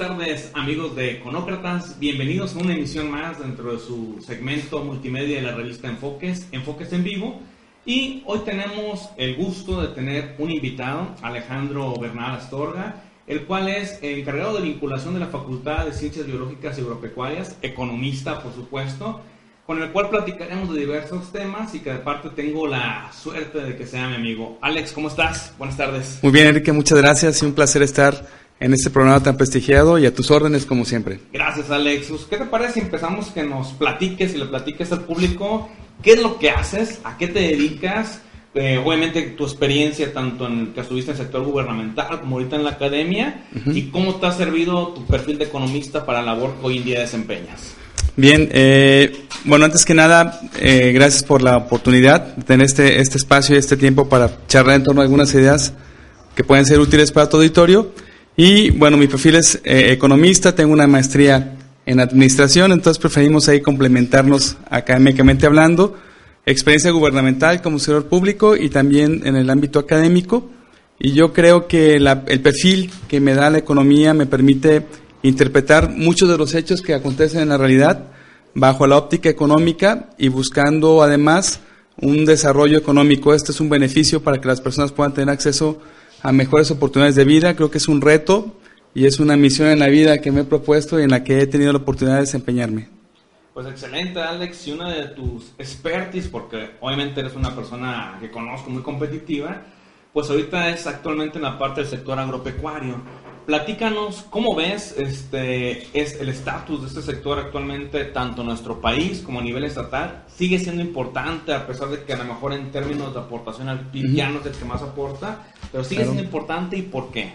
tardes, amigos de Econócratas. Bienvenidos a una emisión más dentro de su segmento multimedia de la revista Enfoques, Enfoques en Vivo. Y hoy tenemos el gusto de tener un invitado, Alejandro Bernal Astorga, el cual es encargado de vinculación de la Facultad de Ciencias Biológicas y Agropecuarias, economista, por supuesto, con el cual platicaremos de diversos temas y que de parte tengo la suerte de que sea mi amigo. Alex, ¿cómo estás? Buenas tardes. Muy bien, Enrique, muchas gracias y un placer estar en este programa tan prestigiado y a tus órdenes como siempre. Gracias Alexus. ¿Qué te parece si empezamos que nos platiques y le platiques al público qué es lo que haces, a qué te dedicas? Eh, obviamente tu experiencia tanto en que estuviste en el sector gubernamental como ahorita en la academia y cómo te ha servido tu perfil de economista para la labor que hoy en día desempeñas. Bien, eh, bueno, antes que nada, eh, gracias por la oportunidad de tener este, este espacio y este tiempo para charlar en torno a algunas ideas que pueden ser útiles para tu auditorio. Y bueno, mi perfil es eh, economista, tengo una maestría en administración, entonces preferimos ahí complementarnos académicamente hablando. Experiencia gubernamental como servidor público y también en el ámbito académico. Y yo creo que el perfil que me da la economía me permite interpretar muchos de los hechos que acontecen en la realidad bajo la óptica económica y buscando además un desarrollo económico. Este es un beneficio para que las personas puedan tener acceso a mejores oportunidades de vida. Creo que es un reto y es una misión en la vida que me he propuesto y en la que he tenido la oportunidad de desempeñarme. Pues excelente, Alex. Y una de tus expertis, porque obviamente eres una persona que conozco muy competitiva, pues ahorita es actualmente en la parte del sector agropecuario. Platícanos cómo ves este es el estatus de este sector actualmente tanto en nuestro país como a nivel estatal. Sigue siendo importante a pesar de que a lo mejor en términos de aportación al PIB ya no es el que más aporta, pero sigue siendo importante y por qué.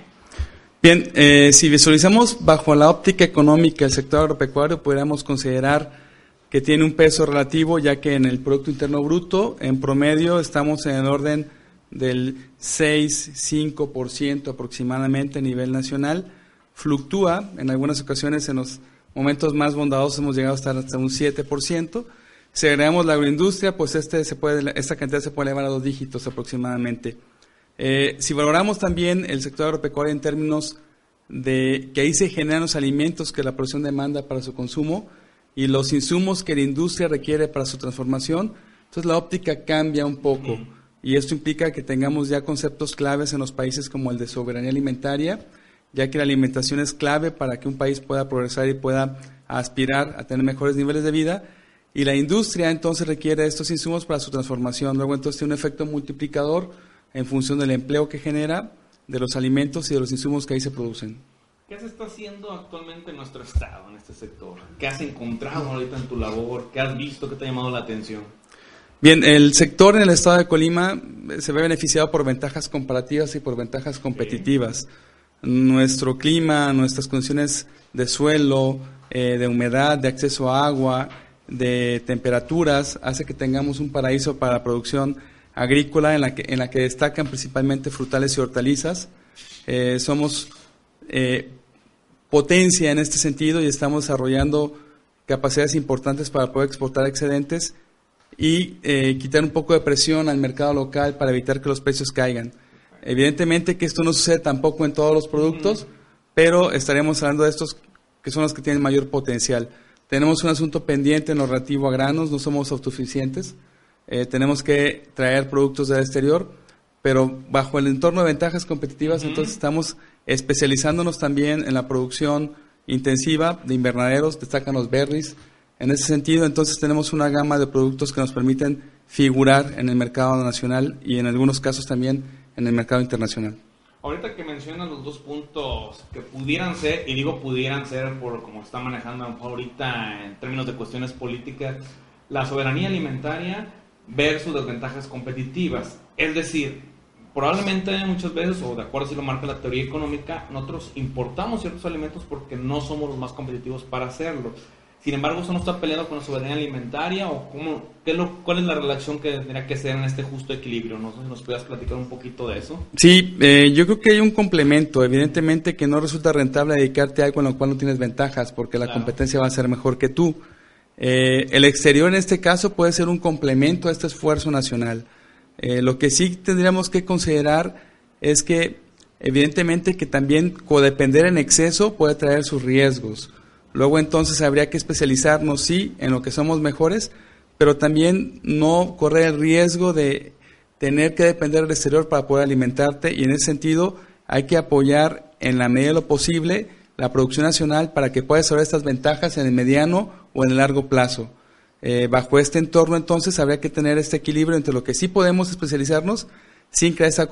Bien, eh, si visualizamos bajo la óptica económica el sector agropecuario, podríamos considerar que tiene un peso relativo, ya que en el Producto Interno Bruto, en promedio, estamos en el orden del 6-5% aproximadamente a nivel nacional. Fluctúa, en algunas ocasiones, en los momentos más bondadosos hemos llegado a estar hasta un 7%. Si agregamos la agroindustria, pues este se puede, esta cantidad se puede elevar a dos dígitos aproximadamente. Eh, si valoramos también el sector agropecuario en términos de que ahí se generan los alimentos que la producción demanda para su consumo y los insumos que la industria requiere para su transformación, entonces la óptica cambia un poco y esto implica que tengamos ya conceptos claves en los países como el de soberanía alimentaria, ya que la alimentación es clave para que un país pueda progresar y pueda aspirar a tener mejores niveles de vida. Y la industria entonces requiere estos insumos para su transformación. Luego entonces tiene un efecto multiplicador en función del empleo que genera, de los alimentos y de los insumos que ahí se producen. ¿Qué se está haciendo actualmente en nuestro estado, en este sector? ¿Qué has encontrado ahorita en tu labor? ¿Qué has visto? ¿Qué te ha llamado la atención? Bien, el sector en el estado de Colima se ve beneficiado por ventajas comparativas y por ventajas competitivas. Nuestro clima, nuestras condiciones de suelo, eh, de humedad, de acceso a agua, de temperaturas, hace que tengamos un paraíso para la producción agrícola en la que, en la que destacan principalmente frutales y hortalizas. Eh, somos eh, potencia en este sentido y estamos desarrollando capacidades importantes para poder exportar excedentes y eh, quitar un poco de presión al mercado local para evitar que los precios caigan. Evidentemente que esto no sucede tampoco en todos los productos, pero estaremos hablando de estos que son los que tienen mayor potencial. Tenemos un asunto pendiente en lo relativo a granos, no somos autosuficientes. Eh, tenemos que traer productos del exterior, pero bajo el entorno de ventajas competitivas, entonces estamos especializándonos también en la producción intensiva de invernaderos, destacan los berries. En ese sentido, entonces tenemos una gama de productos que nos permiten figurar en el mercado nacional y en algunos casos también en el mercado internacional. Ahorita que mencionas los dos puntos que pudieran ser, y digo pudieran ser por como está manejando ahorita en términos de cuestiones políticas, la soberanía alimentaria versus las ventajas competitivas. Es decir, probablemente muchas veces, o de acuerdo si lo marca la teoría económica, nosotros importamos ciertos alimentos porque no somos los más competitivos para hacerlo. Sin embargo, ¿eso no está peleado con la soberanía alimentaria? ¿O cómo, qué lo, cuál es la relación que tendría que ser en este justo equilibrio? No sé si nos puedas platicar un poquito de eso. Sí, eh, yo creo que hay un complemento. Evidentemente que no resulta rentable dedicarte a algo en lo cual no tienes ventajas, porque la competencia va a ser mejor que tú. Eh, el exterior en este caso puede ser un complemento a este esfuerzo nacional. Eh, lo que sí tendríamos que considerar es que evidentemente que también codepender en exceso puede traer sus riesgos. Luego entonces habría que especializarnos, sí, en lo que somos mejores, pero también no correr el riesgo de tener que depender del exterior para poder alimentarte y en ese sentido hay que apoyar en la medida de lo posible la producción nacional para que pueda desarrollar estas ventajas en el mediano o en el largo plazo. Eh, bajo este entorno entonces habría que tener este equilibrio entre lo que sí podemos especializarnos sin crear esa,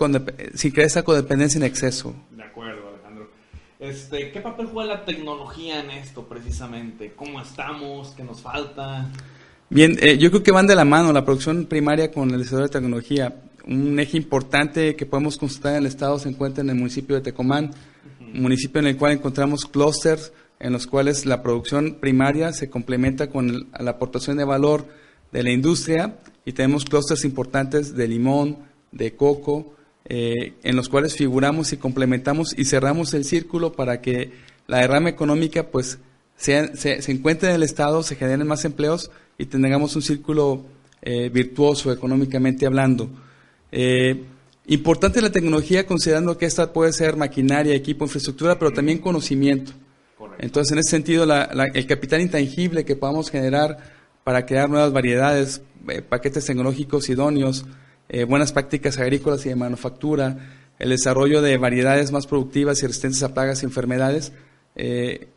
sin crear esa codependencia en exceso. Este, ¿Qué papel juega la tecnología en esto precisamente? ¿Cómo estamos? ¿Qué nos falta? Bien, eh, yo creo que van de la mano la producción primaria con el desarrollo de tecnología. Un eje importante que podemos constatar en el estado se encuentra en el municipio de Tecomán, un municipio en el cual encontramos clústeres en los cuales la producción primaria se complementa con la aportación de valor de la industria y tenemos clústeres importantes de limón, de coco, eh, en los cuales figuramos y complementamos y cerramos el círculo para que la derrama económica pues se, se encuentre en el Estado, se generen más empleos y tengamos un círculo eh, virtuoso económicamente hablando. Eh, importante la tecnología considerando que esta puede ser maquinaria, equipo, infraestructura, pero también conocimiento. Entonces, en ese sentido, el capital intangible que podamos generar para crear nuevas variedades, eh, paquetes tecnológicos idóneos, buenas prácticas agrícolas y de manufactura, el desarrollo de variedades más productivas y resistentes a plagas y enfermedades,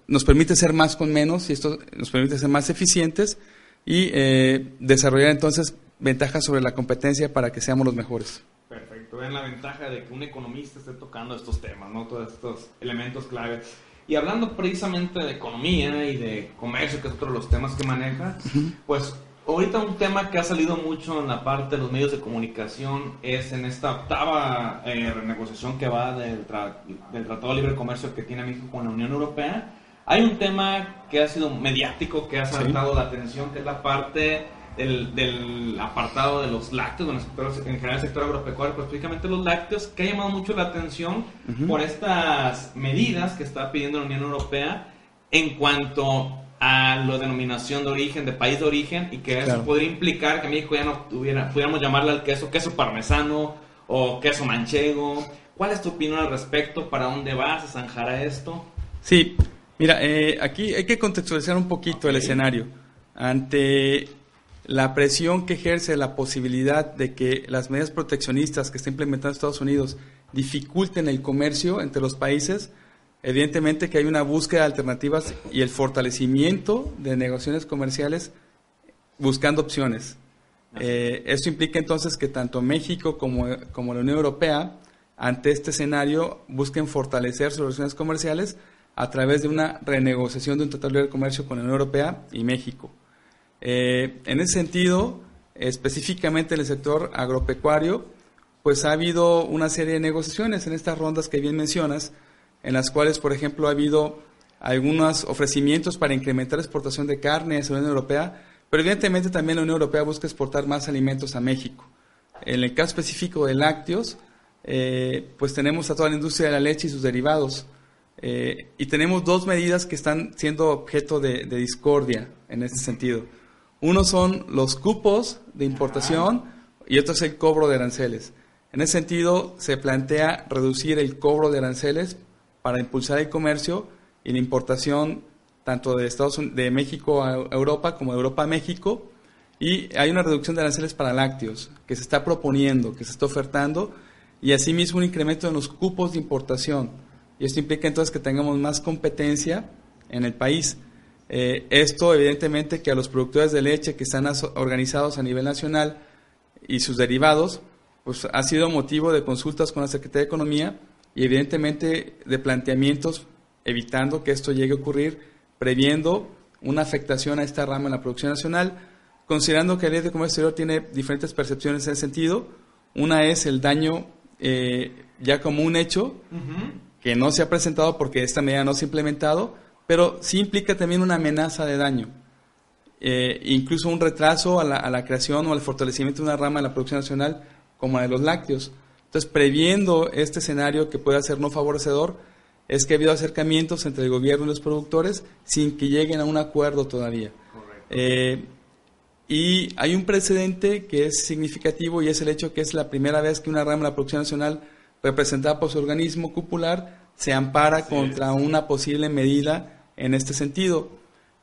nos permite ser más con menos y esto nos permite ser más eficientes y eh, desarrollar entonces ventajas sobre la competencia para que seamos los mejores. Perfecto, vean la ventaja de que un economista esté tocando estos temas, ¿no? todos estos elementos clave. Y hablando precisamente de economía y de comercio, que es otro de los temas que maneja, pues ahorita un tema que ha salido mucho en la parte de los medios de comunicación es en esta octava eh, renegociación que va del, del Tratado de Libre Comercio que tiene México con la Unión Europea. Hay un tema que ha sido mediático, que ha saltado la atención, que es la parte del, apartado de los lácteos, en general el sector agropecuario, pero específicamente los lácteos, que ha llamado mucho la atención por estas medidas que está pidiendo la Unión Europea en cuanto a la denominación de origen, de país de origen, y que eso podría implicar que México ya no tuviera, pudiéramos llamarle al queso queso parmesano o queso manchego. ¿Cuál es tu opinión al respecto? ¿Para dónde vas? ¿Se zanjará esto? Sí, Mira, eh, aquí hay que contextualizar un poquito el escenario. Ante la presión que ejerce la posibilidad de que las medidas proteccionistas que está implementando Estados Unidos dificulten el comercio entre los países, evidentemente que hay una búsqueda de alternativas y el fortalecimiento de negociaciones comerciales buscando opciones. Eh, esto implica entonces que tanto México como, como la Unión Europea, ante este escenario, busquen fortalecer sus relaciones comerciales a través de una renegociación de un tratado de comercio con la Unión Europea y México. Eh, en ese sentido, específicamente en el sector agropecuario, pues ha habido una serie de negociaciones en estas rondas que bien mencionas, en las cuales, por ejemplo, ha habido algunos ofrecimientos para incrementar la exportación de carne a la Unión Europea, pero evidentemente también la Unión Europea busca exportar más alimentos a México. En el caso específico de lácteos, eh, pues tenemos a toda la industria de la leche y sus derivados, eh, y tenemos dos medidas que están siendo objeto de, discordia en este sentido. Uno son los cupos de importación y otro es el cobro de aranceles. En ese sentido, se plantea reducir el cobro de aranceles para impulsar el comercio y la importación tanto de, Estados de México a Europa como de Europa a México. Y hay una reducción de aranceles para lácteos que se está proponiendo, que se está ofertando, y asimismo un incremento en los cupos de importación y esto implica entonces que tengamos más competencia en el país. Eh, esto evidentemente que a los productores de leche que están organizados a nivel nacional y sus derivados, pues ha sido motivo de consultas con la Secretaría de Economía y evidentemente de planteamientos evitando que esto llegue a ocurrir, previendo una afectación a esta rama en la producción nacional, considerando que la ley de comercio exterior tiene diferentes percepciones en ese sentido. Una es el daño eh, ya como un hecho, que no se ha presentado porque esta medida no se ha implementado, pero sí implica también una amenaza de daño, eh, incluso un retraso a la, creación o al fortalecimiento de una rama de la producción nacional como la de los lácteos. Entonces, previendo este escenario que pueda ser no favorecedor, es que ha habido acercamientos entre el gobierno y los productores sin que lleguen a un acuerdo todavía. Eh, y hay un precedente que es significativo y es el hecho que es la primera vez que una rama de la producción nacional representada por su organismo cupular, se ampara contra una posible medida en este sentido.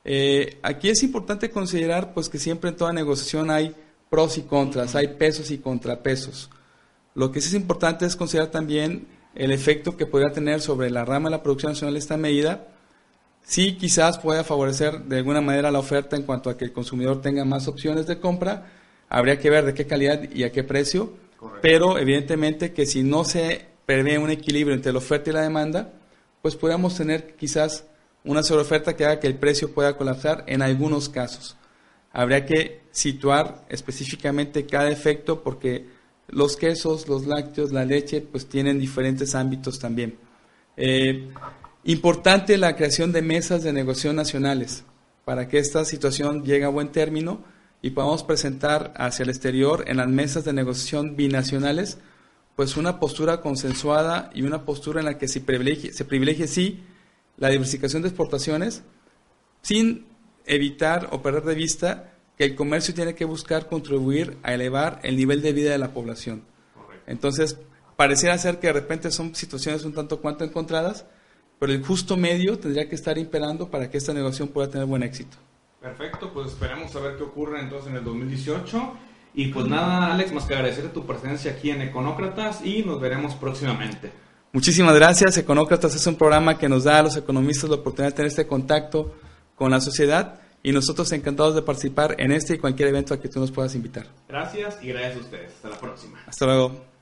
Eh, aquí es importante considerar pues que siempre en toda negociación hay pros y contras, hay pesos y contrapesos. Lo que sí es importante es considerar también el efecto que podría tener sobre la rama de la producción nacional esta medida. Sí, quizás pueda favorecer de alguna manera la oferta en cuanto a que el consumidor tenga más opciones de compra. Habría que ver de qué calidad y a qué precio. Pero evidentemente que si no se prevé un equilibrio entre la oferta y la demanda, pues podríamos tener quizás una sobreoferta que haga que el precio pueda colapsar en algunos casos. Habría que situar específicamente cada efecto porque los quesos, los lácteos, la leche, pues tienen diferentes ámbitos también. Eh, importante la creación de mesas de negociación nacionales para que esta situación llegue a buen término y podamos presentar hacia el exterior en las mesas de negociación binacionales pues una postura consensuada y una postura en la que se privilegie, se privilegie sí la diversificación de exportaciones sin evitar o perder de vista que el comercio tiene que buscar contribuir a elevar el nivel de vida de la población. Entonces, pareciera ser que de repente son situaciones un tanto cuanto encontradas, pero el justo medio tendría que estar imperando para que esta negociación pueda tener buen éxito. Perfecto, pues esperemos a ver qué ocurre entonces en el 2018. Y pues nada, Alex, más que agradecer tu presencia aquí en Econócratas y nos veremos próximamente. Muchísimas gracias. Econócratas es un programa que nos da a los economistas la oportunidad de tener este contacto con la sociedad y nosotros encantados de participar en este y cualquier evento a que tú nos puedas invitar. Gracias y gracias a ustedes. Hasta la próxima. Hasta luego.